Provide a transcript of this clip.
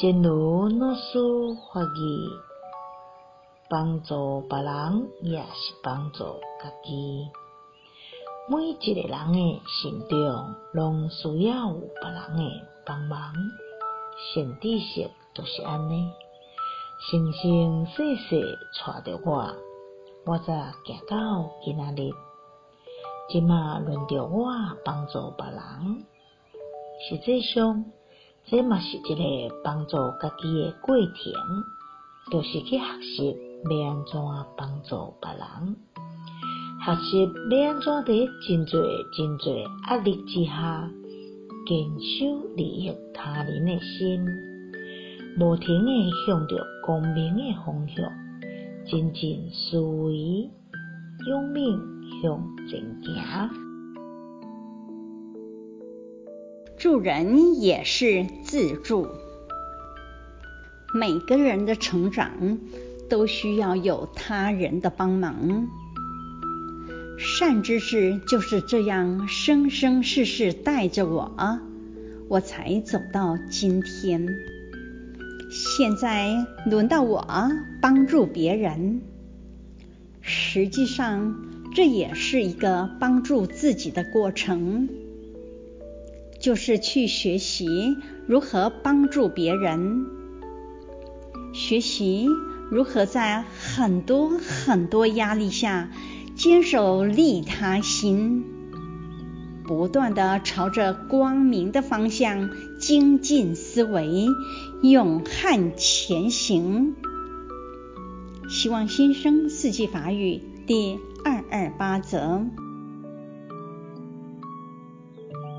正如老师法语，帮助别人也是帮助家己。每一个人的心中，拢需要有别人的帮忙。善知识就是安尼，生生世世带着我，我才行到今仔日。即马轮到我帮助别人，实际上，这嘛是一个帮助家己的过程，就是去学习要安怎帮助别人，学习要安怎伫真侪真侪压力之下，坚守利益他人的心，无停的向着光明的方向，真正思维勇猛。向前行，助人也是自助。每个人的成长都需要有他人的帮忙。善知识就是这样生生世世带着我，我才走到今天。现在轮到我帮助别人，实际上。这也是一个帮助自己的过程，就是去学习如何帮助别人，学习如何在很多很多压力下坚守利他心，不断的朝着光明的方向精进思维，勇悍前行。希望新生四季法语第二二八则。